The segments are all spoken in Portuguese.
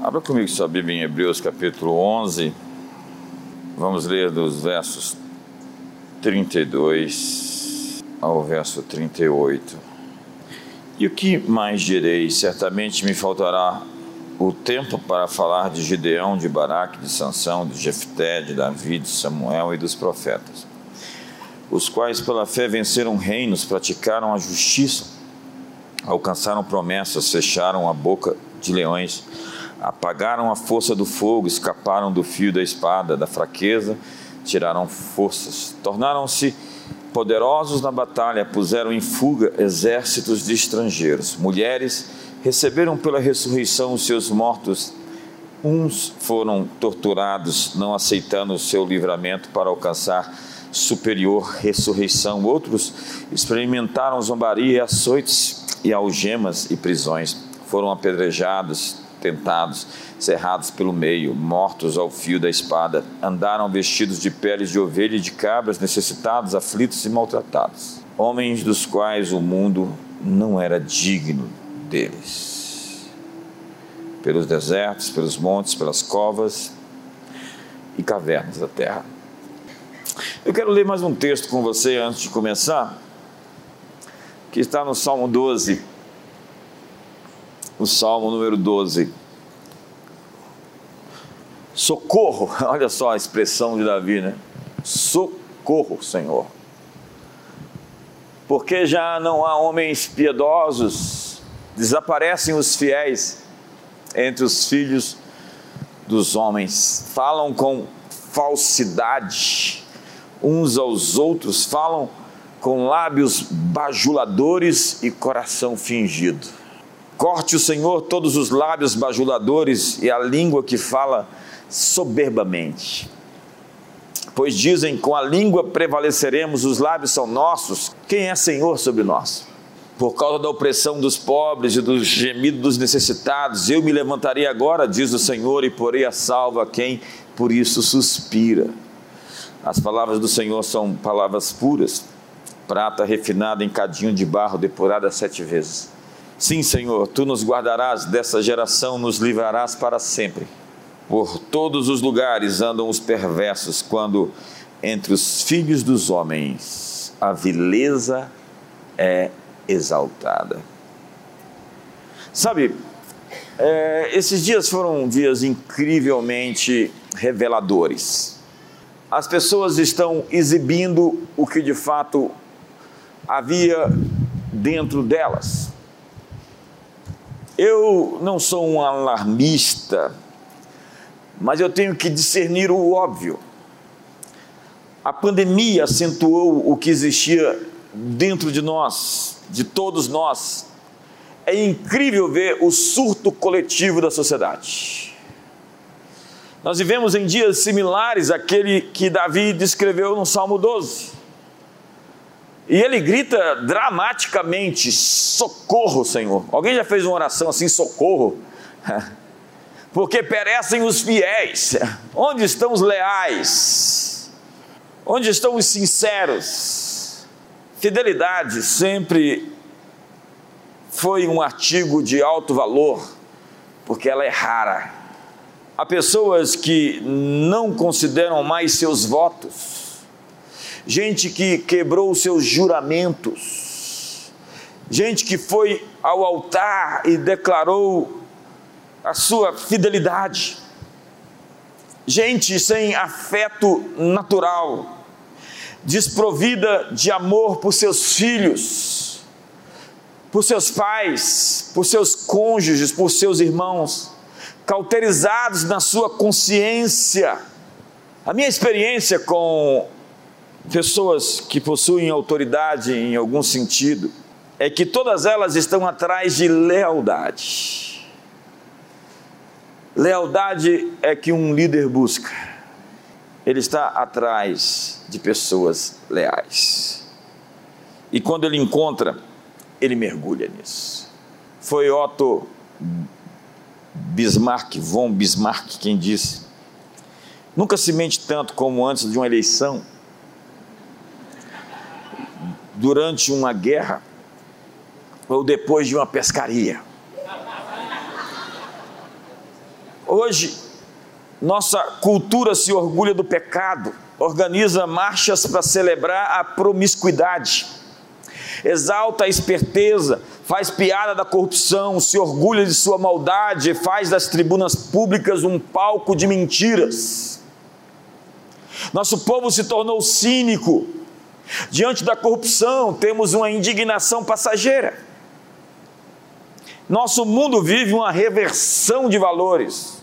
Abra comigo sua Bíblia em Hebreus capítulo 11. Vamos ler dos versos 32 ao verso 38. E o que mais direi? Certamente me faltará o tempo para falar de Gideão, de Baraque, de Sansão, de Jefté, de Davi, de Samuel e dos profetas, os quais pela fé venceram reinos, praticaram a justiça, alcançaram promessas, fecharam a boca de leões, apagaram a força do fogo, escaparam do fio da espada, da fraqueza, tiraram forças, tornaram-se poderosos na batalha, puseram em fuga exércitos de estrangeiros. Mulheres receberam pela ressurreição os seus mortos. Uns foram torturados, não aceitando o seu livramento para alcançar superior ressurreição. Outros experimentaram zombaria, açoites e algemas e prisões. Foram apedrejados, tentados, cerrados pelo meio, mortos ao fio da espada. Andaram vestidos de peles de ovelha e de cabras, necessitados, aflitos e maltratados. Homens dos quais o mundo não era digno deles. Pelos desertos, pelos montes, pelas covas e cavernas da terra. Eu quero ler mais um texto com você antes de começar, que está no Salmo 12. O Salmo número 12. Socorro, olha só a expressão de Davi, né? Socorro, Senhor. Porque já não há homens piedosos, desaparecem os fiéis entre os filhos dos homens, falam com falsidade uns aos outros, falam com lábios bajuladores e coração fingido. Corte o Senhor todos os lábios bajuladores e a língua que fala soberbamente. Pois dizem: com a língua prevaleceremos, os lábios são nossos. Quem é Senhor sobre nós? Por causa da opressão dos pobres e do gemido dos necessitados, eu me levantarei agora, diz o Senhor, e porei a salva quem por isso suspira. As palavras do Senhor são palavras puras, prata refinada em cadinho de barro, depurada sete vezes. Sim, Senhor, tu nos guardarás dessa geração, nos livrarás para sempre. Por todos os lugares andam os perversos, quando entre os filhos dos homens a vileza é exaltada. Sabe, é, esses dias foram dias incrivelmente reveladores. As pessoas estão exibindo o que de fato havia dentro delas. Eu não sou um alarmista, mas eu tenho que discernir o óbvio. A pandemia acentuou o que existia dentro de nós, de todos nós. É incrível ver o surto coletivo da sociedade. Nós vivemos em dias similares àquele que Davi descreveu no Salmo 12. E ele grita dramaticamente: socorro, Senhor. Alguém já fez uma oração assim, socorro? porque perecem os fiéis. Onde estão os leais? Onde estão os sinceros? Fidelidade sempre foi um artigo de alto valor, porque ela é rara. Há pessoas que não consideram mais seus votos, gente que quebrou seus juramentos, gente que foi ao altar e declarou a sua fidelidade. Gente sem afeto natural, desprovida de amor por seus filhos, por seus pais, por seus cônjuges, por seus irmãos, cauterizados na sua consciência. A minha experiência com pessoas que possuem autoridade em algum sentido é que todas elas estão atrás de lealdade Lealdade é que um líder busca. Ele está atrás de pessoas leais. E quando ele encontra, ele mergulha nisso. Foi Otto Bismarck, von Bismarck, quem disse: Nunca se mente tanto como antes de uma eleição, durante uma guerra ou depois de uma pescaria. Hoje, nossa cultura se orgulha do pecado, organiza marchas para celebrar a promiscuidade, exalta a esperteza, faz piada da corrupção, se orgulha de sua maldade, faz das tribunas públicas um palco de mentiras. Nosso povo se tornou cínico. Diante da corrupção, temos uma indignação passageira. Nosso mundo vive uma reversão de valores.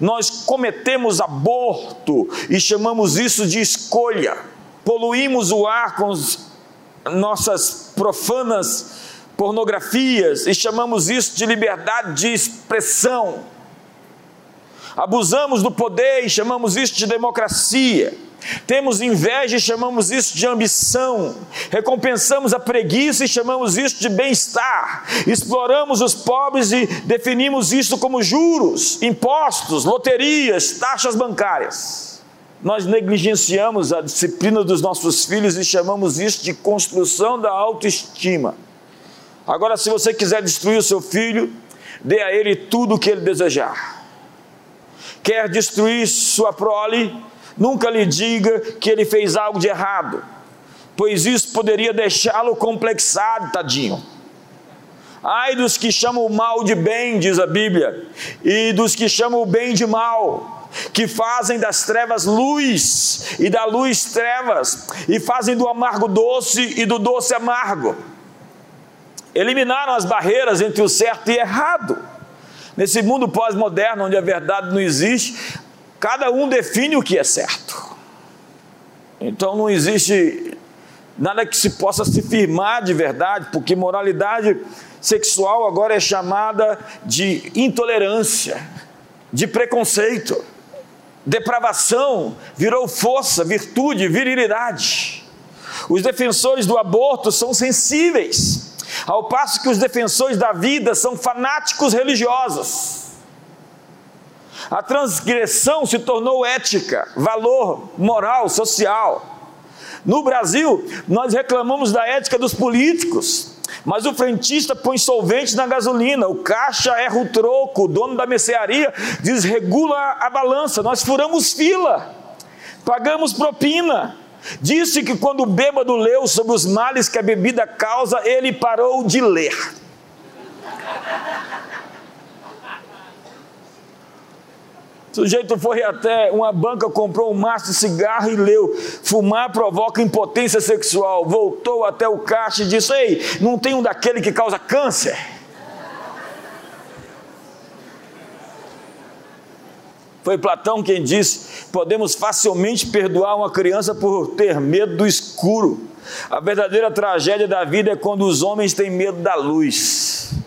Nós cometemos aborto e chamamos isso de escolha. Poluímos o ar com nossas profanas pornografias e chamamos isso de liberdade de expressão. Abusamos do poder e chamamos isso de democracia. Temos inveja e chamamos isso de ambição. Recompensamos a preguiça e chamamos isso de bem-estar. Exploramos os pobres e definimos isso como juros, impostos, loterias, taxas bancárias. Nós negligenciamos a disciplina dos nossos filhos e chamamos isso de construção da autoestima. Agora, se você quiser destruir o seu filho, dê a ele tudo o que ele desejar. Quer destruir sua prole? Nunca lhe diga que ele fez algo de errado, pois isso poderia deixá-lo complexado, tadinho. Ai dos que chamam o mal de bem, diz a Bíblia, e dos que chamam o bem de mal, que fazem das trevas luz e da luz trevas, e fazem do amargo doce e do doce amargo. Eliminaram as barreiras entre o certo e errado. Nesse mundo pós-moderno, onde a verdade não existe, Cada um define o que é certo. Então não existe nada que se possa se firmar de verdade, porque moralidade sexual agora é chamada de intolerância, de preconceito. Depravação virou força, virtude, virilidade. Os defensores do aborto são sensíveis, ao passo que os defensores da vida são fanáticos religiosos. A transgressão se tornou ética, valor moral, social. No Brasil, nós reclamamos da ética dos políticos, mas o frentista põe solvente na gasolina, o caixa erra o troco, o dono da mercearia desregula a balança, nós furamos fila, pagamos propina. Disse que quando o bêbado leu sobre os males que a bebida causa, ele parou de ler. O sujeito foi até uma banca, comprou um maço de cigarro e leu: fumar provoca impotência sexual. Voltou até o caixa e disse: Ei, não tem um daquele que causa câncer? Foi Platão quem disse: podemos facilmente perdoar uma criança por ter medo do escuro. A verdadeira tragédia da vida é quando os homens têm medo da luz.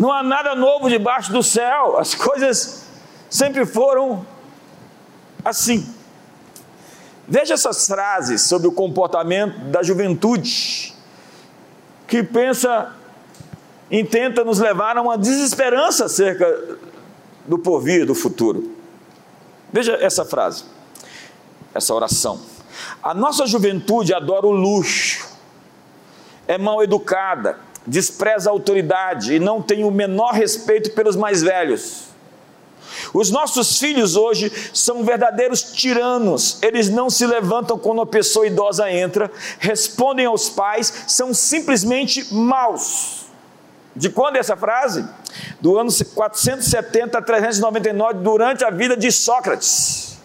Não há nada novo debaixo do céu, as coisas sempre foram assim. Veja essas frases sobre o comportamento da juventude, que pensa e tenta nos levar a uma desesperança acerca do porvir, do futuro. Veja essa frase, essa oração. A nossa juventude adora o luxo, é mal educada, despreza a autoridade e não tem o menor respeito pelos mais velhos. Os nossos filhos hoje são verdadeiros tiranos, eles não se levantam quando uma pessoa idosa entra, respondem aos pais, são simplesmente maus. De quando é essa frase? Do ano 470 a 399, durante a vida de Sócrates,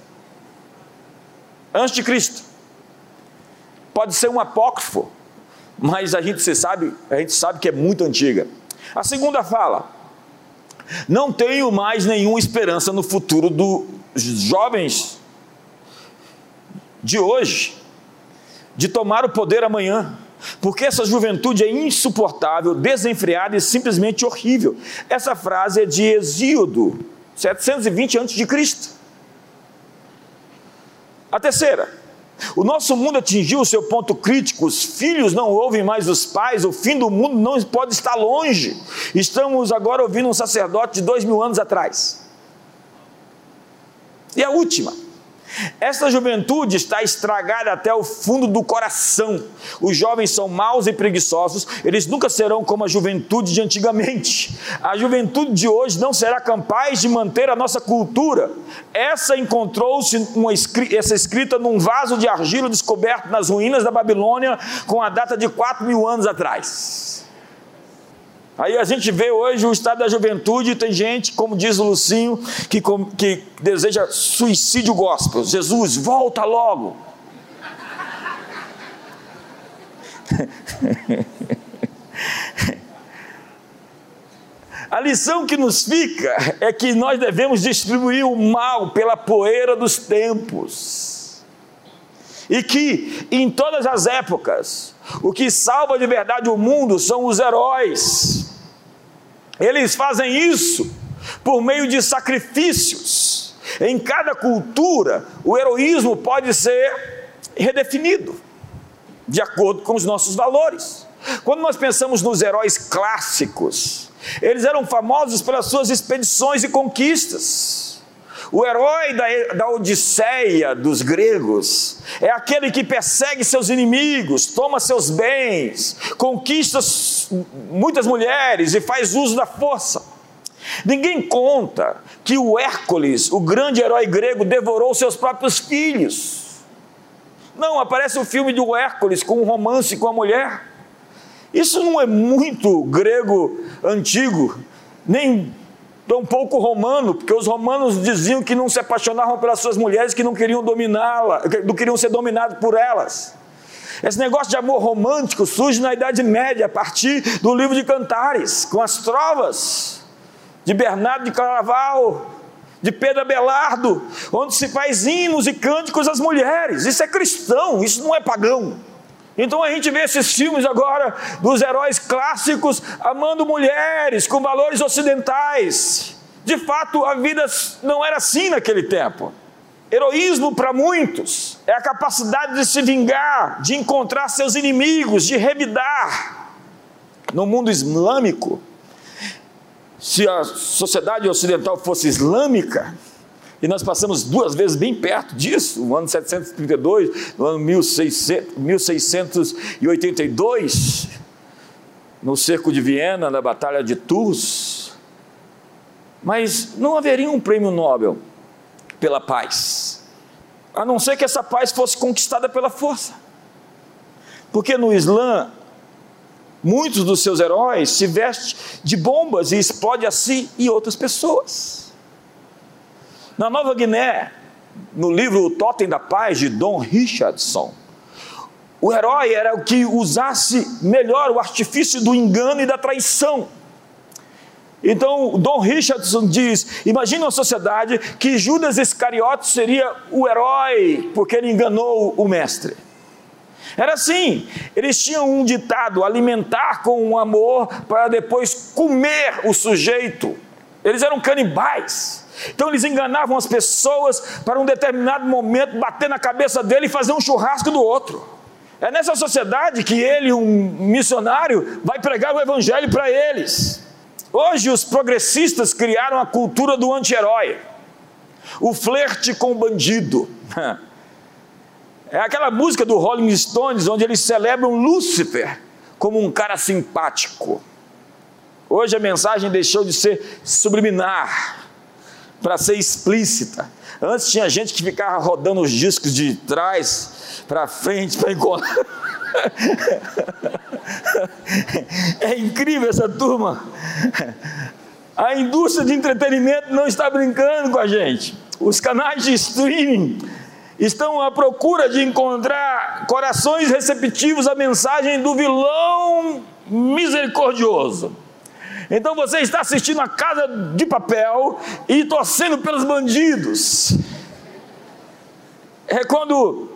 antes de Cristo. Pode ser um apócrifo, mas a gente sabe, a gente sabe que é muito antiga. A segunda fala: não tenho mais nenhuma esperança no futuro dos jovens de hoje de tomar o poder amanhã. Porque essa juventude é insuportável, desenfreada e simplesmente horrível. Essa frase é de Exíodo, 720 a.C. A terceira, o nosso mundo atingiu o seu ponto crítico, os filhos não ouvem mais os pais, o fim do mundo não pode estar longe. Estamos agora ouvindo um sacerdote de dois mil anos atrás. E a última, Esta juventude está estragada até o fundo do coração. Os jovens são maus e preguiçosos, eles nunca serão como a juventude de antigamente. A juventude de hoje não será capaz de manter a nossa cultura. Essa encontrou-se essa escrita num vaso de argila descoberto nas ruínas da Babilônia com a data de 4 mil anos atrás. Aí a gente vê hoje o estado da juventude, tem gente, como diz o Lucinho, que, que deseja suicídio gospel. Jesus, volta logo. A lição que nos fica é que nós devemos distribuir o mal pela poeira dos tempos. E que em todas as épocas, o que salva de verdade o mundo são os heróis. Eles fazem isso por meio de sacrifícios. Em cada cultura, o heroísmo pode ser redefinido de acordo com os nossos valores. Quando nós pensamos nos heróis clássicos, eles eram famosos pelas suas expedições e conquistas. O herói da, da Odisseia dos gregos é aquele que persegue seus inimigos, toma seus bens, conquista muitas mulheres e faz uso da força. Ninguém conta que o Hércules, o grande herói grego, devorou seus próprios filhos. Não, aparece o filme do Hércules com um romance com a mulher. Isso não é muito grego antigo, nem tão pouco romano, porque os romanos diziam que não se apaixonavam pelas suas mulheres, que não queriam dominá-la, não queriam ser dominados por elas. Esse negócio de amor romântico surge na Idade Média, a partir do livro de Cantares, com as trovas de Bernardo de Carnaval, de Pedro Abelardo, onde se faz hinos e cânticos às mulheres. Isso é cristão, isso não é pagão. Então a gente vê esses filmes agora dos heróis clássicos amando mulheres com valores ocidentais. De fato, a vida não era assim naquele tempo. Heroísmo para muitos é a capacidade de se vingar, de encontrar seus inimigos, de revidar. No mundo islâmico, se a sociedade ocidental fosse islâmica, e nós passamos duas vezes bem perto disso, no ano 732, no ano 1682, no cerco de Viena, na Batalha de Tours. Mas não haveria um prêmio Nobel pela paz, a não ser que essa paz fosse conquistada pela força. Porque no Islã, muitos dos seus heróis se vestem de bombas e explode a si e outras pessoas. Na Nova Guiné, no livro O Totem da Paz, de Don Richardson, o herói era o que usasse melhor o artifício do engano e da traição. Então, Don Richardson diz: imagine uma sociedade que Judas Iscariote seria o herói porque ele enganou o mestre. Era assim, eles tinham um ditado: alimentar com um amor para depois comer o sujeito. Eles eram canibais. Então eles enganavam as pessoas para um determinado momento bater na cabeça dele e fazer um churrasco do outro. É nessa sociedade que ele, um missionário, vai pregar o evangelho para eles. Hoje os progressistas criaram a cultura do anti-herói, o flerte com o bandido. É aquela música do Rolling Stones onde eles celebram Lúcifer como um cara simpático. Hoje a mensagem deixou de ser subliminar para ser explícita. Antes tinha gente que ficava rodando os discos de trás para frente para encontrar. é incrível essa turma. A indústria de entretenimento não está brincando com a gente. Os canais de streaming estão à procura de encontrar corações receptivos à mensagem do vilão misericordioso. Então você está assistindo a Casa de Papel e torcendo pelos bandidos. É quando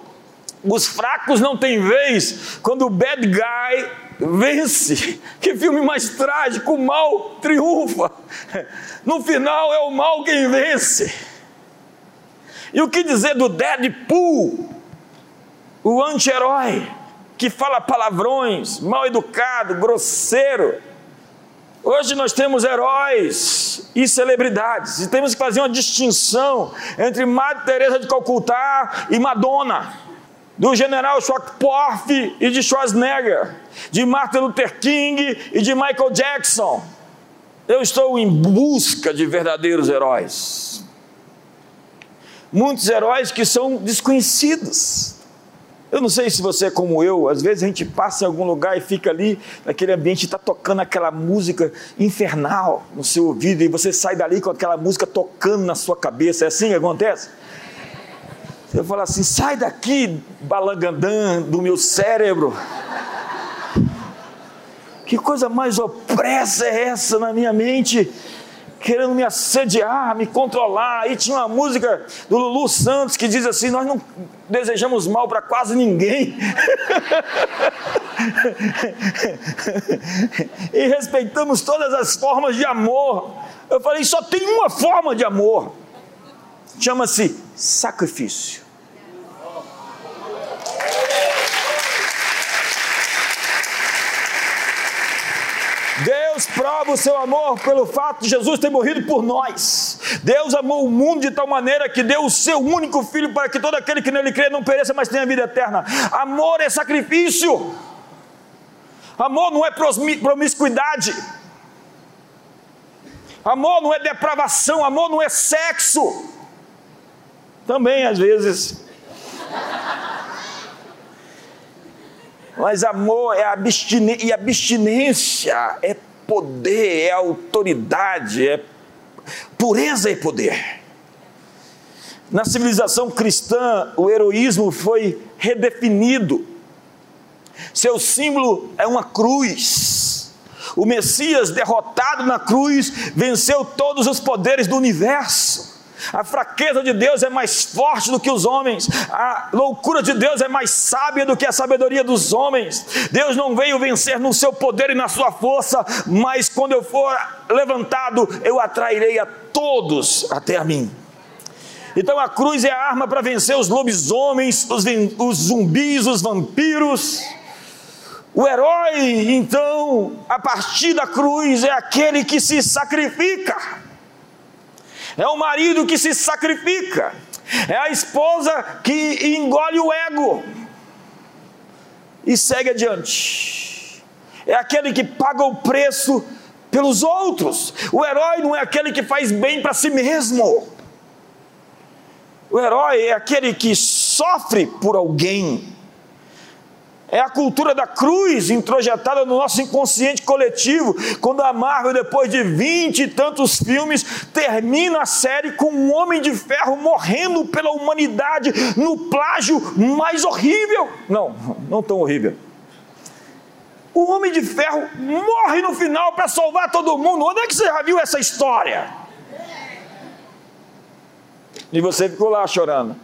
os fracos não têm vez, quando o bad guy vence. Que filme mais trágico, o mal triunfa. No final é o mal quem vence. E o que dizer do Deadpool, o anti-herói, que fala palavrões, mal educado, grosseiro, Hoje nós temos heróis e celebridades, e temos que fazer uma distinção entre Madre Teresa de Calcutá e Madonna, do general Schwarzkopf e de Schwarzenegger, de Martin Luther King e de Michael Jackson. Eu estou em busca de verdadeiros heróis. Muitos heróis que são desconhecidos. Eu não sei se você é como eu, às vezes a gente passa em algum lugar e fica ali naquele ambiente, está tocando aquela música infernal no seu ouvido e você sai dali com aquela música tocando na sua cabeça. É assim que acontece? Você fala assim: sai daqui, balangandã do meu cérebro. Que coisa mais opressa é essa na minha mente? Querendo me assediar, me controlar. Aí tinha uma música do Lulu Santos que diz assim: Nós não desejamos mal para quase ninguém. e respeitamos todas as formas de amor. Eu falei: só tem uma forma de amor, chama-se sacrifício. Deus prova o seu amor pelo fato de Jesus ter morrido por nós. Deus amou o mundo de tal maneira que deu o seu único filho para que todo aquele que nele crê não pereça, mas tenha vida eterna. Amor é sacrifício. Amor não é promiscuidade. Amor não é depravação, amor não é sexo. Também às vezes. Mas amor é abstinência, e abstinência é poder, é autoridade, é pureza e poder. Na civilização cristã, o heroísmo foi redefinido. Seu símbolo é uma cruz. O Messias, derrotado na cruz, venceu todos os poderes do universo. A fraqueza de Deus é mais forte do que os homens. A loucura de Deus é mais sábia do que a sabedoria dos homens. Deus não veio vencer no seu poder e na sua força, mas quando eu for levantado, eu atrairei a todos até a mim. Então a cruz é a arma para vencer os lobisomens, os, os zumbis, os vampiros. O herói, então, a partir da cruz, é aquele que se sacrifica é o marido que se sacrifica, é a esposa que engole o ego e segue adiante, é aquele que paga o preço pelos outros. O herói não é aquele que faz bem para si mesmo. O herói é aquele que sofre por alguém é a cultura da cruz introjetada no nosso inconsciente coletivo. Quando a Marvel, depois de vinte e tantos filmes, termina a série com um homem de ferro morrendo pela humanidade no plágio mais horrível. Não, não tão horrível. O homem de ferro morre no final para salvar todo mundo. Onde é que você já viu essa história? E você ficou lá chorando.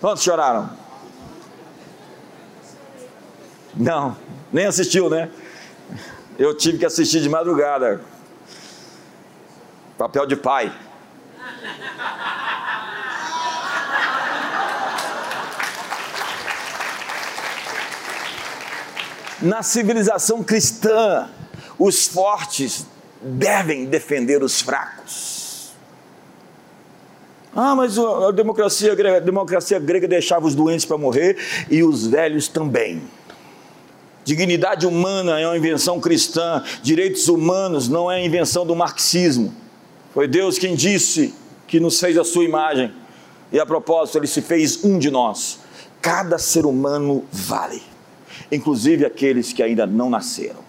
Quantos choraram? Não, nem assistiu, né? Eu tive que assistir de madrugada. Papel de pai. Na civilização cristã, os fortes devem defender os fracos. Ah, mas a democracia, a democracia grega deixava os doentes para morrer e os velhos também. Dignidade humana é uma invenção cristã, direitos humanos não é invenção do marxismo. Foi Deus quem disse que nos fez a sua imagem. E a propósito, ele se fez um de nós. Cada ser humano vale, inclusive aqueles que ainda não nasceram.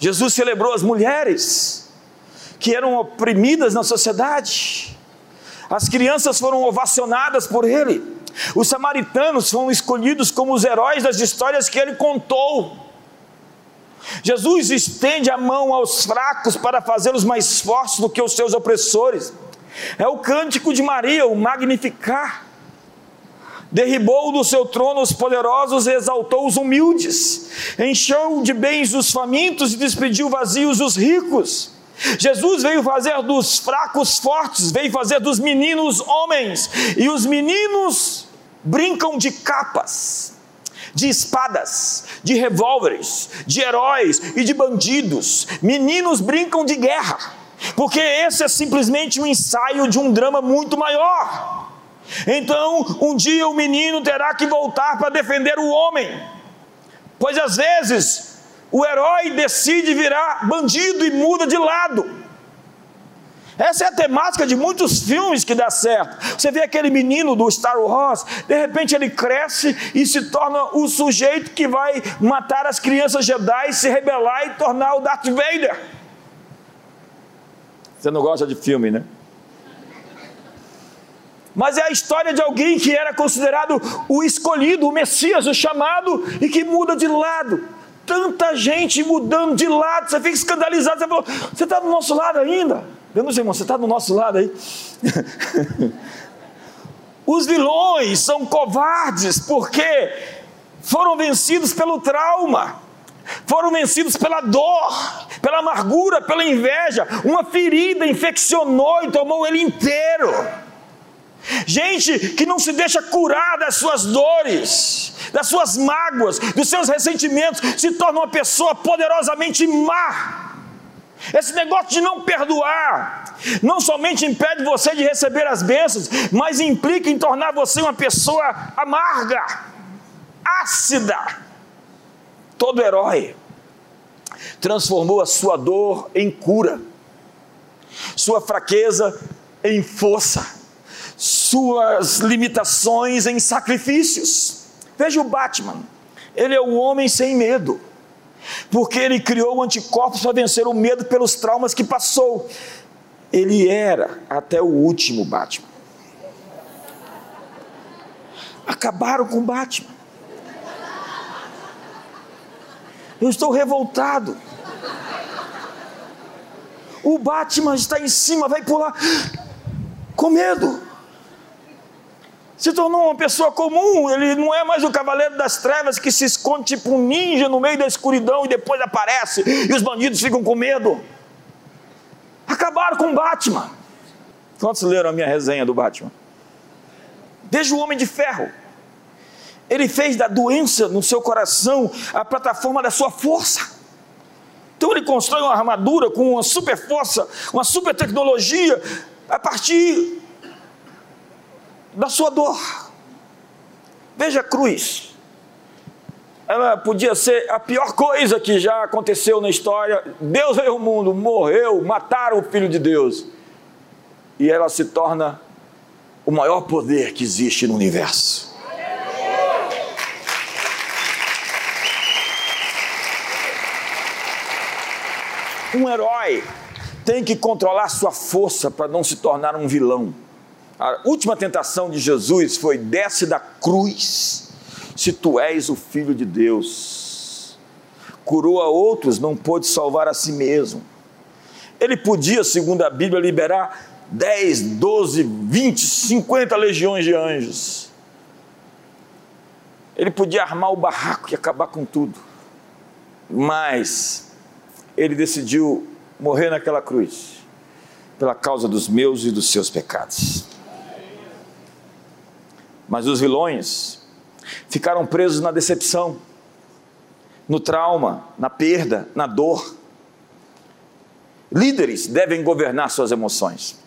Jesus celebrou as mulheres que eram oprimidas na sociedade. As crianças foram ovacionadas por ele. Os samaritanos foram escolhidos como os heróis das histórias que ele contou. Jesus estende a mão aos fracos para fazê-los mais fortes do que os seus opressores. É o cântico de Maria, o magnificar. Derribou do seu trono os poderosos e exaltou os humildes. Encheu de bens os famintos e despediu vazios os ricos. Jesus veio fazer dos fracos fortes, veio fazer dos meninos homens, e os meninos brincam de capas, de espadas, de revólveres, de heróis e de bandidos. Meninos brincam de guerra, porque esse é simplesmente um ensaio de um drama muito maior. Então, um dia o menino terá que voltar para defender o homem, pois às vezes o herói decide virar bandido e muda de lado. Essa é a temática de muitos filmes que dá certo. Você vê aquele menino do Star Wars, de repente ele cresce e se torna o sujeito que vai matar as crianças Jedi, se rebelar e tornar o Darth Vader. Você não gosta de filme, né? Mas é a história de alguém que era considerado o escolhido, o Messias, o chamado, e que muda de lado. Tanta gente mudando de lado, você fica escandalizado, você fala, você está do nosso lado ainda? Vemos, irmão, você está do nosso lado aí? Os vilões são covardes porque foram vencidos pelo trauma, foram vencidos pela dor, pela amargura, pela inveja. Uma ferida infeccionou e tomou ele inteiro. Gente que não se deixa curar das suas dores, das suas mágoas, dos seus ressentimentos, se torna uma pessoa poderosamente má. Esse negócio de não perdoar não somente impede você de receber as bênçãos, mas implica em tornar você uma pessoa amarga, ácida. Todo herói transformou a sua dor em cura, sua fraqueza em força, suas limitações em sacrifícios. Veja o Batman, ele é o homem sem medo porque ele criou anticorpos para vencer o medo pelos traumas que passou. Ele era até o último Batman. Acabaram com o Batman. Eu estou revoltado. O Batman está em cima, vai pular com medo se tornou uma pessoa comum, ele não é mais o cavaleiro das trevas que se esconde tipo um ninja no meio da escuridão e depois aparece e os bandidos ficam com medo. Acabaram com o Batman. Quantos leram a minha resenha do Batman? Veja o Homem de Ferro. Ele fez da doença no seu coração a plataforma da sua força. Então ele constrói uma armadura com uma super força, uma super tecnologia, a partir da sua dor. Veja a cruz. Ela podia ser a pior coisa que já aconteceu na história. Deus veio ao mundo, morreu, mataram o Filho de Deus. E ela se torna o maior poder que existe no universo. Um herói tem que controlar sua força para não se tornar um vilão. A última tentação de Jesus foi: desce da cruz, se tu és o filho de Deus. Curou a outros, não pôde salvar a si mesmo. Ele podia, segundo a Bíblia, liberar 10, 12, 20, 50 legiões de anjos. Ele podia armar o barraco e acabar com tudo. Mas ele decidiu morrer naquela cruz pela causa dos meus e dos seus pecados. Mas os vilões ficaram presos na decepção, no trauma, na perda, na dor. Líderes devem governar suas emoções.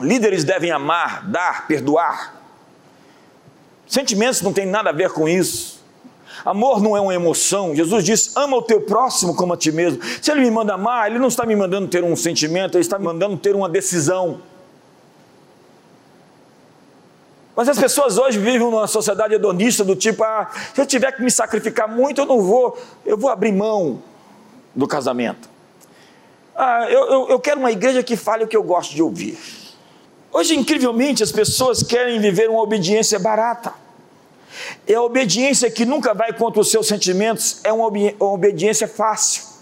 Líderes devem amar, dar, perdoar. Sentimentos não tem nada a ver com isso. Amor não é uma emoção. Jesus diz: ama o teu próximo como a ti mesmo. Se ele me manda amar, ele não está me mandando ter um sentimento, ele está me mandando ter uma decisão. Mas as pessoas hoje vivem numa sociedade hedonista do tipo, ah, se eu tiver que me sacrificar muito, eu não vou, eu vou abrir mão do casamento. Ah, eu, eu, eu quero uma igreja que fale o que eu gosto de ouvir. Hoje, incrivelmente, as pessoas querem viver uma obediência barata. É a obediência que nunca vai contra os seus sentimentos, é uma obediência fácil.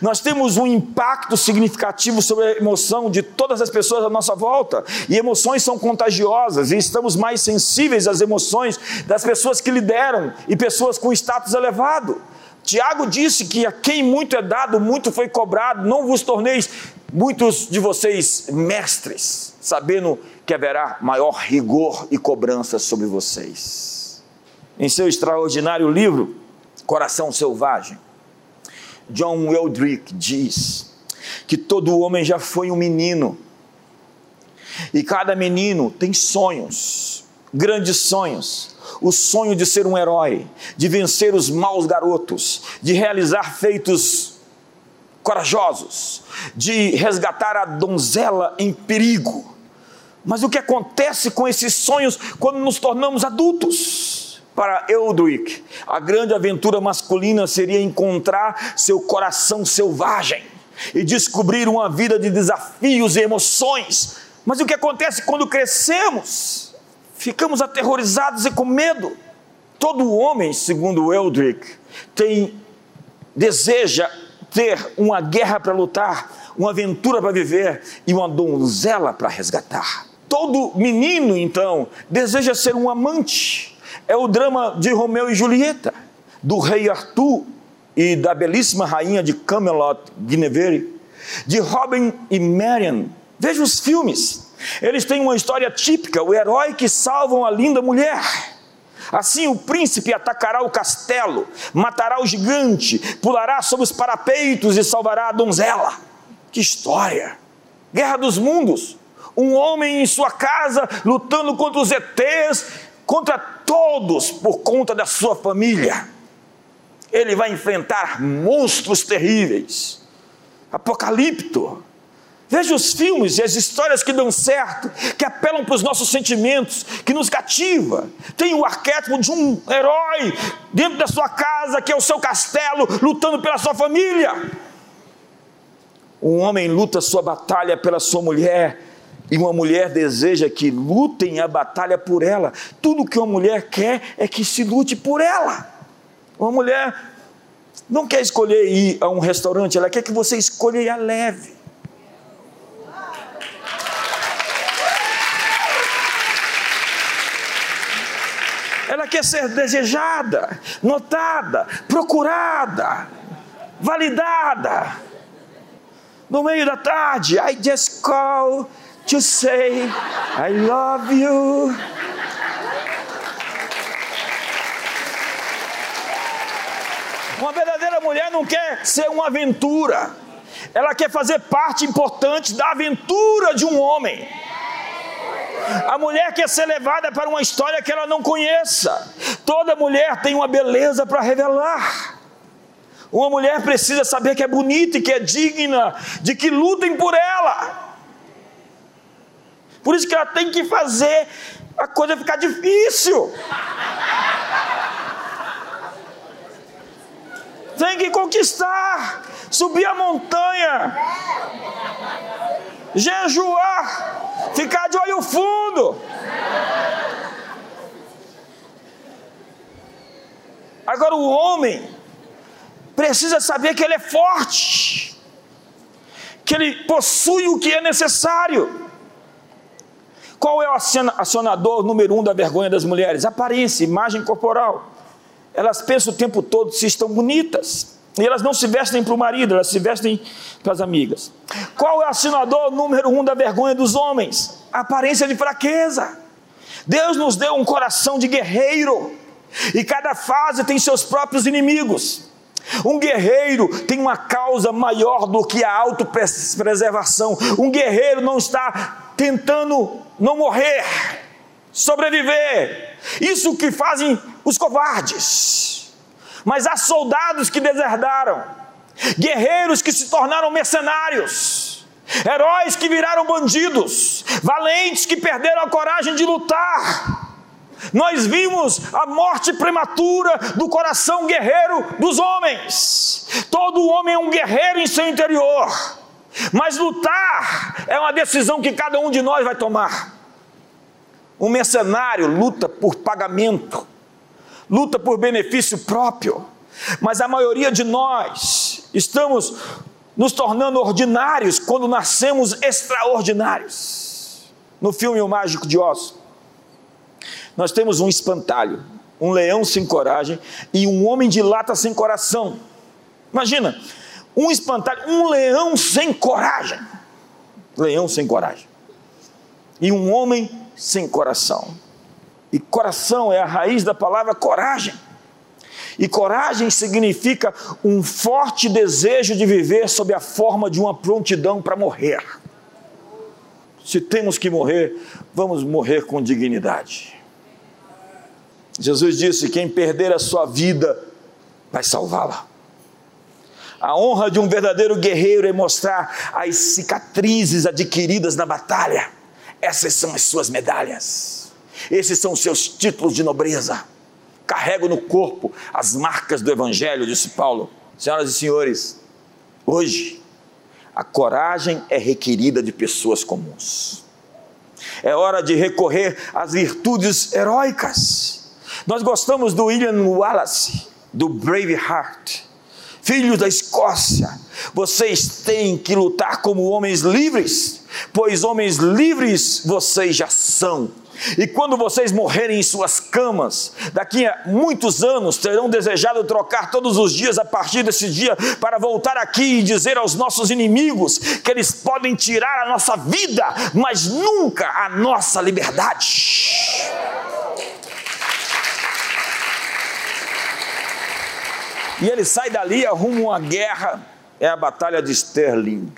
Nós temos um impacto significativo sobre a emoção de todas as pessoas à nossa volta, e emoções são contagiosas, e estamos mais sensíveis às emoções das pessoas que lideram e pessoas com status elevado. Tiago disse que a quem muito é dado, muito foi cobrado, não vos torneis muitos de vocês mestres, sabendo que haverá maior rigor e cobrança sobre vocês. Em seu extraordinário livro, Coração Selvagem, John Eldrick diz que todo homem já foi um menino e cada menino tem sonhos, grandes sonhos. O sonho de ser um herói, de vencer os maus garotos, de realizar feitos corajosos, de resgatar a donzela em perigo. Mas o que acontece com esses sonhos quando nos tornamos adultos? Para Eldrick, a grande aventura masculina seria encontrar seu coração selvagem e descobrir uma vida de desafios e emoções. Mas o que acontece quando crescemos? Ficamos aterrorizados e com medo. Todo homem, segundo Eldrick, tem deseja ter uma guerra para lutar, uma aventura para viver e uma donzela para resgatar. Todo menino, então, deseja ser um amante. É o drama de Romeu e Julieta, do rei Arthur e da belíssima rainha de Camelot, Guinevere, de Robin e Marian. Veja os filmes. Eles têm uma história típica, o herói que salva uma linda mulher. Assim o príncipe atacará o castelo, matará o gigante, pulará sobre os parapeitos e salvará a donzela. Que história! Guerra dos mundos. Um homem em sua casa lutando contra os ETs, contra todos por conta da sua família. Ele vai enfrentar monstros terríveis. Apocalipto Veja os filmes e as histórias que dão certo, que apelam para os nossos sentimentos, que nos cativa. Tem o arquétipo de um herói dentro da sua casa, que é o seu castelo, lutando pela sua família. Um homem luta sua batalha pela sua mulher, e uma mulher deseja que lutem a batalha por ela. Tudo que uma mulher quer é que se lute por ela. Uma mulher não quer escolher ir a um restaurante, ela quer que você escolha e a leve. ela quer ser desejada, notada, procurada, validada. No meio da tarde, I just call to say I love you. Uma verdadeira mulher não quer ser uma aventura, ela quer fazer parte importante da aventura de um homem. A mulher quer ser levada para uma história que ela não conheça. Toda mulher tem uma beleza para revelar. Uma mulher precisa saber que é bonita e que é digna, de que lutem por ela. Por isso que ela tem que fazer a coisa ficar difícil. Tem que conquistar, subir a montanha, jejuar, ficar de olho fundo. Agora o homem precisa saber que ele é forte, que ele possui o que é necessário. Qual é o acionador número um da vergonha das mulheres? Aparência, imagem corporal. Elas pensam o tempo todo se estão bonitas. E elas não se vestem para o marido, elas se vestem para as amigas. Qual é o assinador número um da vergonha dos homens? A aparência de fraqueza. Deus nos deu um coração de guerreiro, e cada fase tem seus próprios inimigos. Um guerreiro tem uma causa maior do que a autopreservação. Um guerreiro não está tentando não morrer, sobreviver. Isso que fazem os covardes mas há soldados que deserdaram, guerreiros que se tornaram mercenários, heróis que viraram bandidos, valentes que perderam a coragem de lutar. Nós vimos a morte prematura do coração guerreiro dos homens. Todo homem é um guerreiro em seu interior, mas lutar é uma decisão que cada um de nós vai tomar. Um mercenário luta por pagamento, luta por benefício próprio, mas a maioria de nós estamos nos tornando ordinários quando nascemos extraordinários. No filme O Mágico de Oz, nós temos um espantalho, um leão sem coragem e um homem de lata sem coração. Imagina, um espantalho, um leão sem coragem. Leão sem coragem. e um homem sem coração. E coração é a raiz da palavra coragem. E coragem significa um forte desejo de viver sob a forma de uma prontidão para morrer. Se temos que morrer, vamos morrer com dignidade. Jesus disse: quem perder a sua vida vai salvá-la. A honra de um verdadeiro guerreiro é mostrar as cicatrizes adquiridas na batalha. Essas são as suas medalhas. Esses são os seus títulos de nobreza. Carrego no corpo as marcas do Evangelho, disse Paulo. Senhoras e senhores, hoje a coragem é requerida de pessoas comuns. É hora de recorrer às virtudes heróicas. Nós gostamos do William Wallace, do Brave Heart filhos da Escócia, vocês têm que lutar como homens livres, pois homens livres vocês já são. E quando vocês morrerem em suas camas, daqui a muitos anos terão desejado trocar todos os dias a partir desse dia para voltar aqui e dizer aos nossos inimigos que eles podem tirar a nossa vida, mas nunca a nossa liberdade. E ele sai dali arruma uma guerra, é a batalha de Sterling.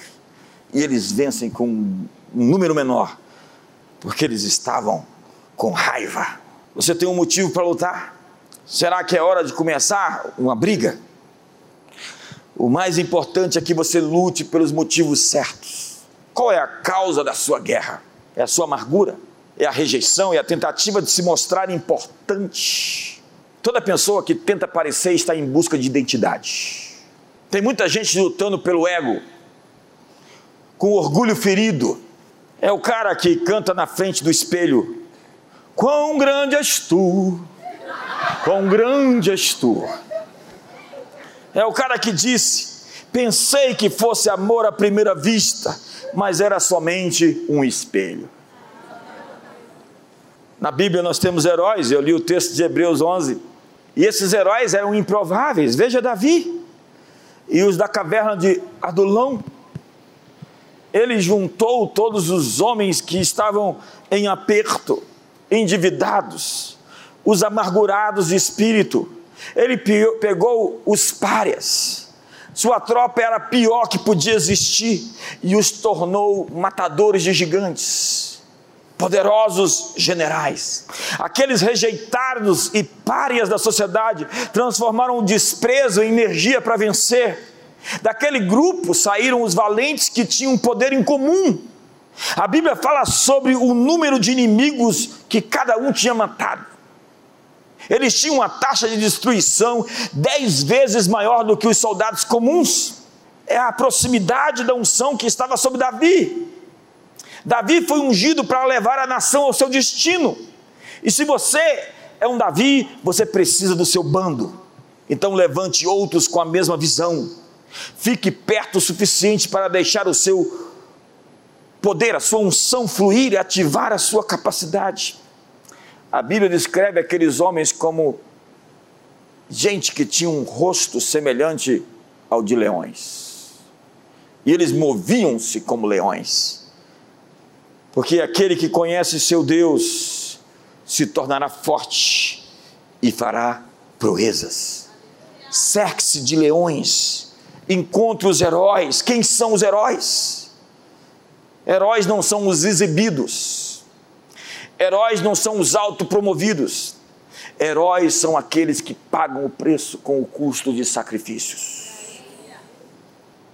E eles vencem com um número menor, porque eles estavam com raiva. Você tem um motivo para lutar? Será que é hora de começar uma briga? O mais importante é que você lute pelos motivos certos. Qual é a causa da sua guerra? É a sua amargura? É a rejeição? É a tentativa de se mostrar importante? Toda pessoa que tenta parecer está em busca de identidade. Tem muita gente lutando pelo ego, com orgulho ferido. É o cara que canta na frente do espelho: Quão grande és tu! Quão grande és tu! É o cara que disse: Pensei que fosse amor à primeira vista, mas era somente um espelho. Na Bíblia nós temos heróis, eu li o texto de Hebreus 11 e esses heróis eram improváveis. Veja Davi e os da caverna de Adulão. Ele juntou todos os homens que estavam em aperto, endividados, os amargurados de espírito. Ele pegou os párias. Sua tropa era a pior que podia existir e os tornou matadores de gigantes poderosos generais. Aqueles rejeitados e párias da sociedade transformaram o desprezo em energia para vencer. Daquele grupo saíram os valentes que tinham poder em comum. A Bíblia fala sobre o número de inimigos que cada um tinha matado. Eles tinham uma taxa de destruição dez vezes maior do que os soldados comuns. É a proximidade da unção que estava sobre Davi. Davi foi ungido para levar a nação ao seu destino. E se você é um Davi, você precisa do seu bando. Então levante outros com a mesma visão. Fique perto o suficiente para deixar o seu poder, a sua unção fluir e ativar a sua capacidade. A Bíblia descreve aqueles homens como gente que tinha um rosto semelhante ao de leões. E eles moviam-se como leões porque aquele que conhece seu Deus se tornará forte e fará proezas. Cerque-se de leões, encontre os heróis. Quem são os heróis? Heróis não são os exibidos, heróis não são os autopromovidos, heróis são aqueles que pagam o preço com o custo de sacrifícios.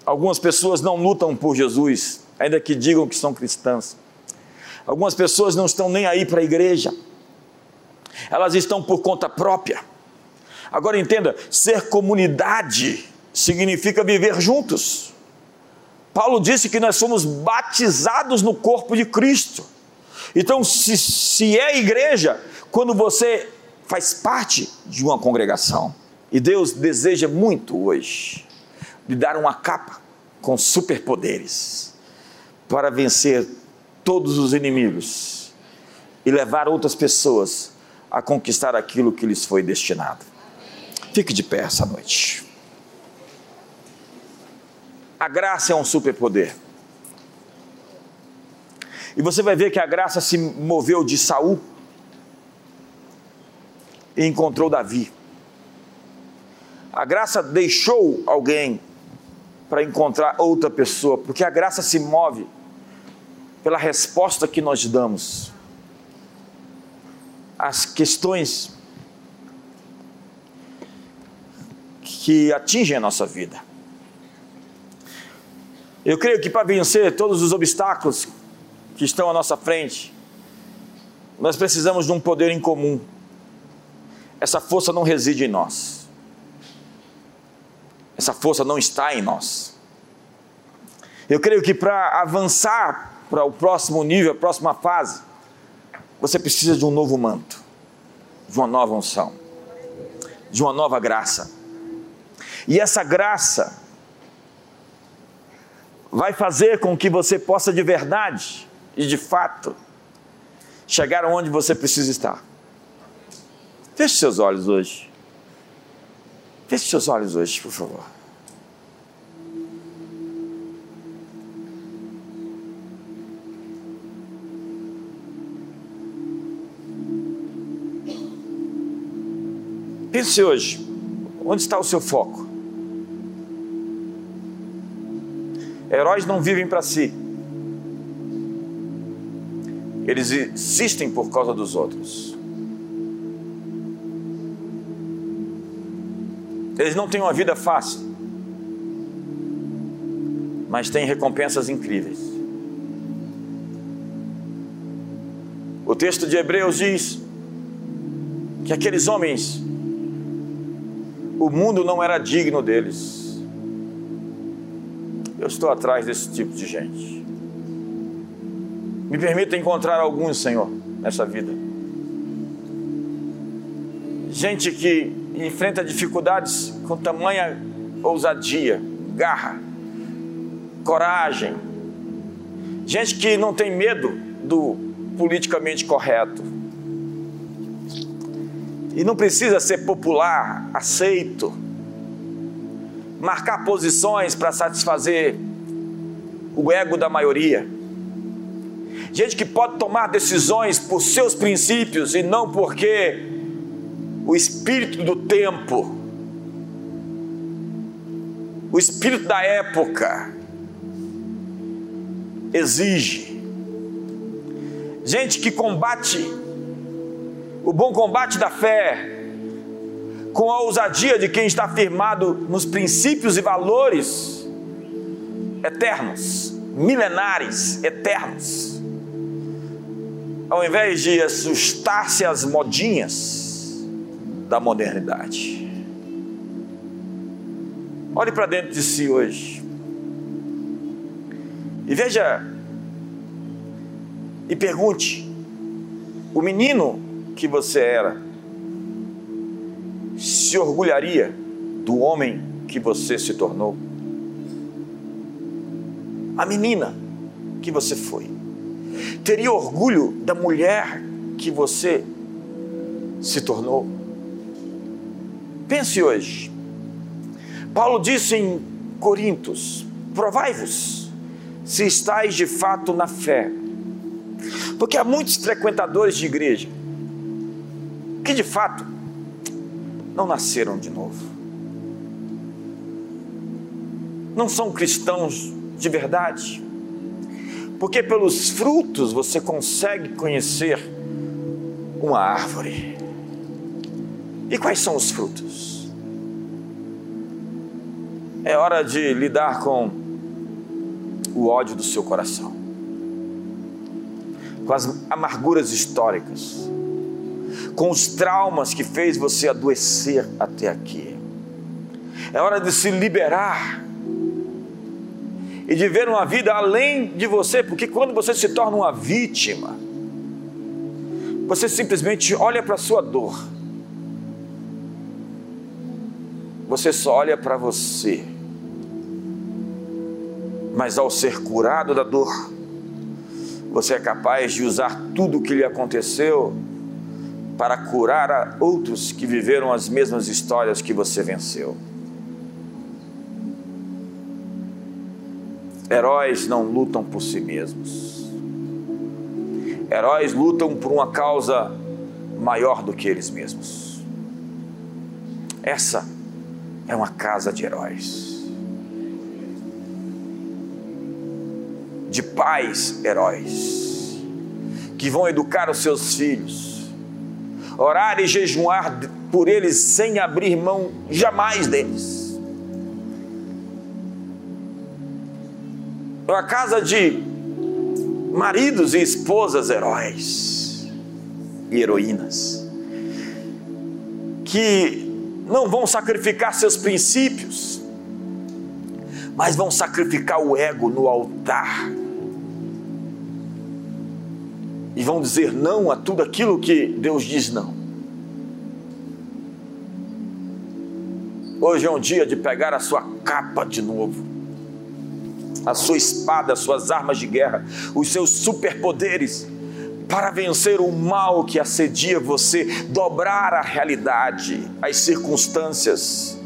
Algumas pessoas não lutam por Jesus, ainda que digam que são cristãs. Algumas pessoas não estão nem aí para a igreja, elas estão por conta própria. Agora entenda: ser comunidade significa viver juntos. Paulo disse que nós somos batizados no corpo de Cristo. Então, se, se é igreja, quando você faz parte de uma congregação, e Deus deseja muito hoje lhe dar uma capa com superpoderes para vencer todos os inimigos e levar outras pessoas a conquistar aquilo que lhes foi destinado. Fique de pé essa noite. A graça é um superpoder. E você vai ver que a graça se moveu de Saul e encontrou Davi. A graça deixou alguém para encontrar outra pessoa, porque a graça se move pela resposta que nós damos às questões que atingem a nossa vida. Eu creio que para vencer todos os obstáculos que estão à nossa frente, nós precisamos de um poder em comum. Essa força não reside em nós. Essa força não está em nós. Eu creio que para avançar para o próximo nível, a próxima fase, você precisa de um novo manto, de uma nova unção, de uma nova graça. E essa graça vai fazer com que você possa de verdade e de fato chegar onde você precisa estar. Feche seus olhos hoje. Feche seus olhos hoje, por favor. Pense hoje, onde está o seu foco? Heróis não vivem para si. Eles existem por causa dos outros. Eles não têm uma vida fácil, mas têm recompensas incríveis. O texto de Hebreus diz que aqueles homens, o mundo não era digno deles. Eu estou atrás desse tipo de gente. Me permita encontrar alguns, Senhor, nessa vida. Gente que enfrenta dificuldades com tamanha ousadia, garra, coragem. Gente que não tem medo do politicamente correto. E não precisa ser popular, aceito marcar posições para satisfazer o ego da maioria. Gente que pode tomar decisões por seus princípios e não porque o espírito do tempo, o espírito da época exige. Gente que combate o bom combate da fé, com a ousadia de quem está firmado nos princípios e valores eternos, milenares, eternos. Ao invés de assustar-se às modinhas da modernidade. Olhe para dentro de si hoje. E veja e pergunte: o menino que você era se orgulharia do homem que você se tornou? A menina que você foi teria orgulho da mulher que você se tornou? Pense hoje. Paulo disse em Coríntios: provai-vos se estáis de fato na fé. Porque há muitos frequentadores de igreja que de fato não nasceram de novo. Não são cristãos de verdade. Porque pelos frutos você consegue conhecer uma árvore. E quais são os frutos? É hora de lidar com o ódio do seu coração, com as amarguras históricas, com os traumas que fez você adoecer até aqui. É hora de se liberar e de ver uma vida além de você, porque quando você se torna uma vítima, você simplesmente olha para a sua dor, você só olha para você, mas ao ser curado da dor, você é capaz de usar tudo o que lhe aconteceu para curar a outros que viveram as mesmas histórias que você venceu. Heróis não lutam por si mesmos. Heróis lutam por uma causa maior do que eles mesmos. Essa é uma casa de heróis. De pais heróis que vão educar os seus filhos, orar e jejuar por eles sem abrir mão jamais deles. É uma casa de maridos e esposas heróis e heroínas que não vão sacrificar seus princípios, mas vão sacrificar o ego no altar e vão dizer não a tudo aquilo que Deus diz não. Hoje é um dia de pegar a sua capa de novo a sua espada, as suas armas de guerra, os seus superpoderes para vencer o mal que assedia você, dobrar a realidade, as circunstâncias,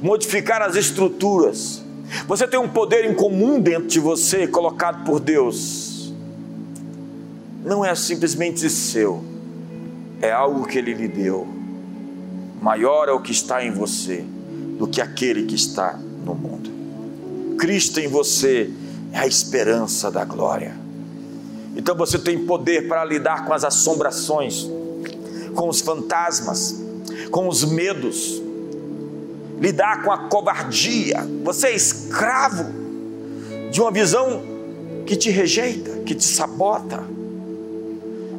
modificar as estruturas. Você tem um poder em comum dentro de você, colocado por Deus. Não é simplesmente seu, é algo que Ele lhe deu. Maior é o que está em você do que aquele que está no mundo. Cristo em você é a esperança da glória. Então você tem poder para lidar com as assombrações, com os fantasmas, com os medos, lidar com a covardia. Você é escravo de uma visão que te rejeita, que te sabota.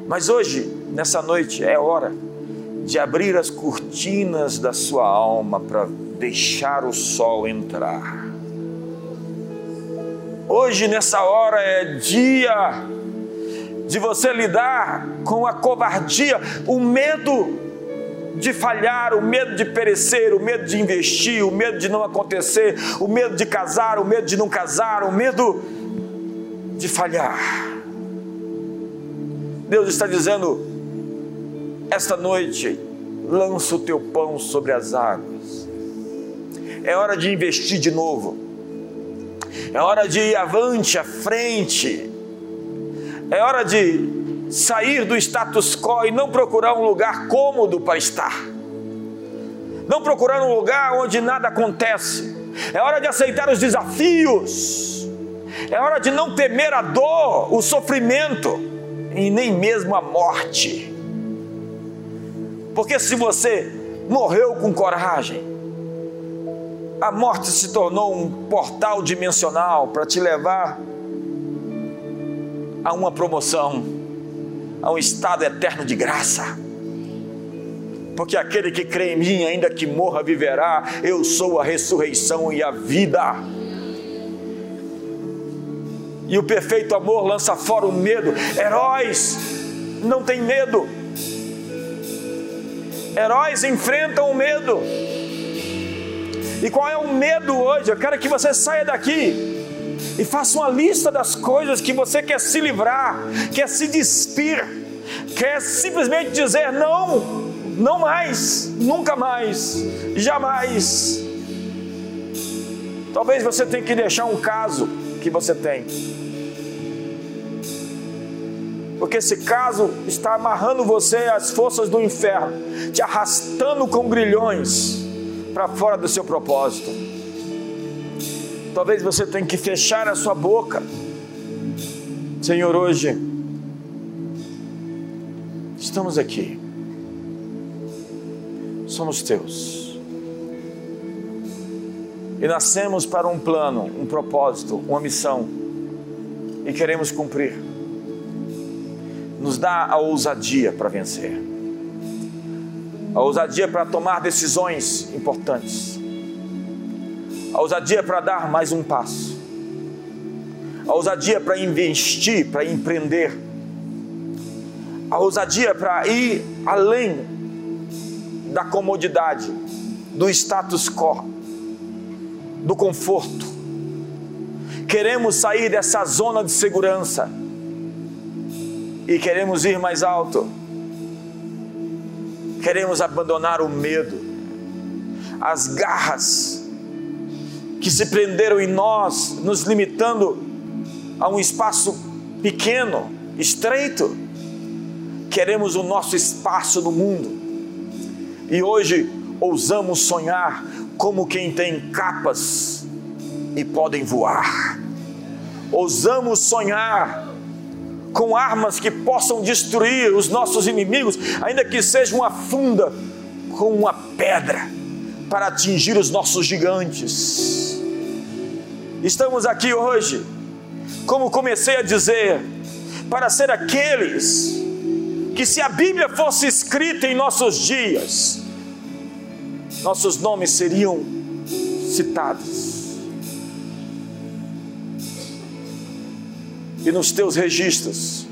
Mas hoje, nessa noite, é hora de abrir as cortinas da sua alma para deixar o sol entrar. Hoje, nessa hora, é dia de você lidar com a covardia, o medo de falhar, o medo de perecer, o medo de investir, o medo de não acontecer, o medo de casar, o medo de não casar, o medo de falhar. Deus está dizendo: esta noite, lança o teu pão sobre as águas. É hora de investir de novo. É hora de ir avante, à frente. É hora de sair do status quo e não procurar um lugar cômodo para estar. Não procurar um lugar onde nada acontece. É hora de aceitar os desafios. É hora de não temer a dor, o sofrimento e nem mesmo a morte. Porque se você morreu com coragem, a morte se tornou um portal dimensional para te levar a uma promoção, a um estado eterno de graça. Porque aquele que crê em mim, ainda que morra, viverá. Eu sou a ressurreição e a vida. E o perfeito amor lança fora o medo. Heróis não têm medo. Heróis enfrentam o medo. E qual é o medo hoje? Eu quero que você saia daqui e faça uma lista das coisas que você quer se livrar, quer se despir, quer simplesmente dizer não, não mais, nunca mais, jamais. Talvez você tenha que deixar um caso que você tem. Porque esse caso está amarrando você às forças do inferno, te arrastando com grilhões para fora do seu propósito. Talvez você tenha que fechar a sua boca. Senhor, hoje estamos aqui. Somos teus. E nascemos para um plano, um propósito, uma missão. E queremos cumprir. Nos dá a ousadia para vencer. A ousadia para tomar decisões importantes, a ousadia para dar mais um passo, a ousadia para investir, para empreender, a ousadia para ir além da comodidade, do status quo, do conforto. Queremos sair dessa zona de segurança e queremos ir mais alto queremos abandonar o medo, as garras que se prenderam em nós, nos limitando a um espaço pequeno, estreito. queremos o nosso espaço no mundo. E hoje ousamos sonhar como quem tem capas e podem voar. Ousamos sonhar com armas que possam destruir os nossos inimigos, ainda que seja uma funda com uma pedra para atingir os nossos gigantes. Estamos aqui hoje, como comecei a dizer, para ser aqueles que, se a Bíblia fosse escrita em nossos dias, nossos nomes seriam citados. E nos teus registros,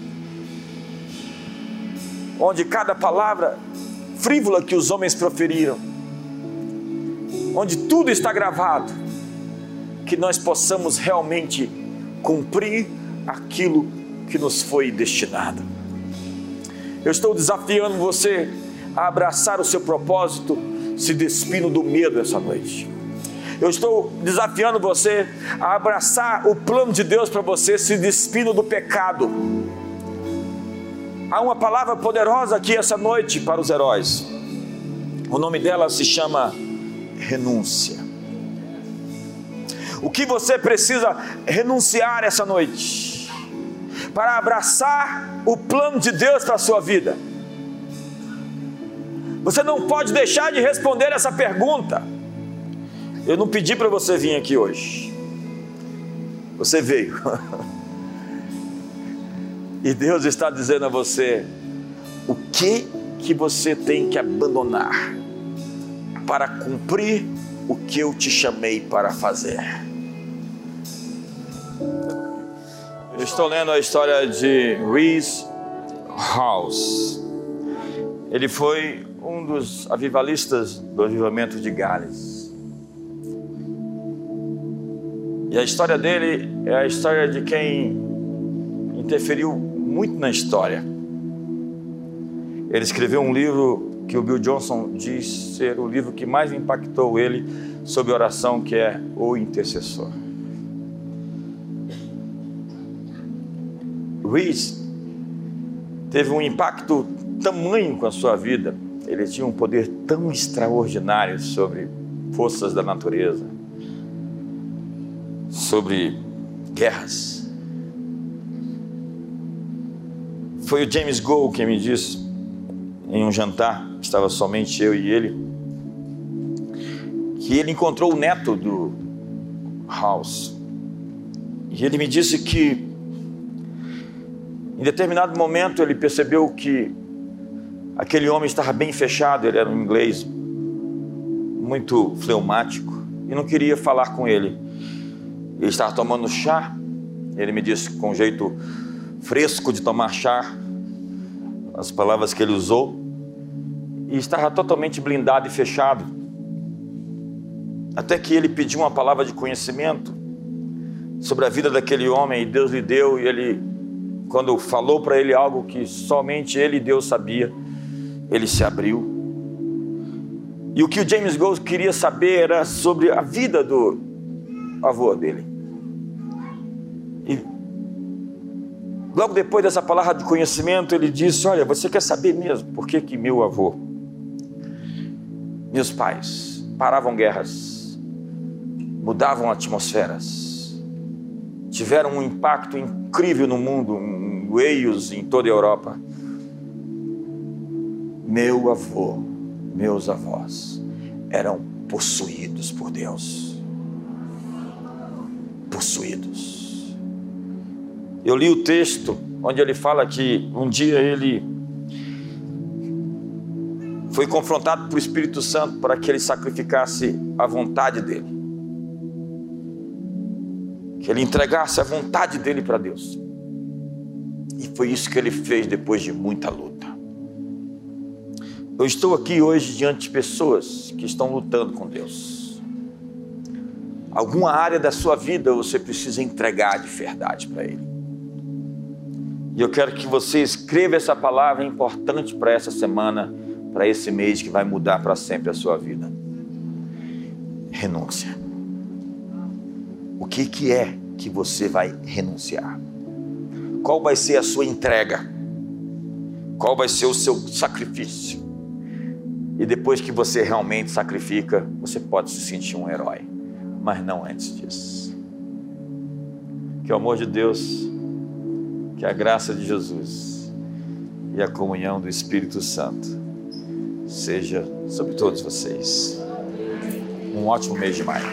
onde cada palavra frívola que os homens proferiram, onde tudo está gravado, que nós possamos realmente cumprir aquilo que nos foi destinado. Eu estou desafiando você a abraçar o seu propósito, se despindo do medo essa noite. Eu estou desafiando você a abraçar o plano de Deus para você, se despindo do pecado. Há uma palavra poderosa aqui essa noite para os heróis. O nome dela se chama renúncia. O que você precisa renunciar essa noite para abraçar o plano de Deus para a sua vida? Você não pode deixar de responder essa pergunta. Eu não pedi para você vir aqui hoje. Você veio. e Deus está dizendo a você o que que você tem que abandonar para cumprir o que eu te chamei para fazer. Eu estou lendo a história de Reese House. Ele foi um dos avivalistas do avivamento de Gales. E a história dele é a história de quem interferiu muito na história. Ele escreveu um livro que o Bill Johnson diz ser o livro que mais impactou ele sobre oração, que é O Intercessor. Reese teve um impacto tamanho com a sua vida ele tinha um poder tão extraordinário sobre forças da natureza, sobre guerras. Foi o James Gould quem me disse, em um jantar, estava somente eu e ele, que ele encontrou o neto do House. E ele me disse que, em determinado momento, ele percebeu que Aquele homem estava bem fechado, ele era um inglês muito fleumático e não queria falar com ele. Ele estava tomando chá, ele me disse com um jeito fresco de tomar chá, as palavras que ele usou, e estava totalmente blindado e fechado. Até que ele pediu uma palavra de conhecimento sobre a vida daquele homem e Deus lhe deu, e ele, quando falou para ele algo que somente ele e Deus sabia, ele se abriu. E o que o James Gold queria saber era sobre a vida do avô dele. E logo depois dessa palavra de conhecimento, ele disse: Olha, você quer saber mesmo por que, que meu avô, meus pais, paravam guerras, mudavam atmosferas, tiveram um impacto incrível no mundo, em Wales, em toda a Europa meu avô, meus avós eram possuídos por Deus. Possuídos. Eu li o texto onde ele fala que um dia ele foi confrontado pelo Espírito Santo para que ele sacrificasse a vontade dele. Que ele entregasse a vontade dele para Deus. E foi isso que ele fez depois de muita luta. Eu estou aqui hoje diante de pessoas que estão lutando com Deus. Alguma área da sua vida você precisa entregar de verdade para Ele. E eu quero que você escreva essa palavra importante para essa semana, para esse mês que vai mudar para sempre a sua vida. Renúncia. O que, que é que você vai renunciar? Qual vai ser a sua entrega? qual vai ser o seu sacrifício. E depois que você realmente sacrifica, você pode se sentir um herói, mas não antes disso. Que o amor de Deus, que a graça de Jesus e a comunhão do Espírito Santo seja sobre todos vocês. Um ótimo mês de maio.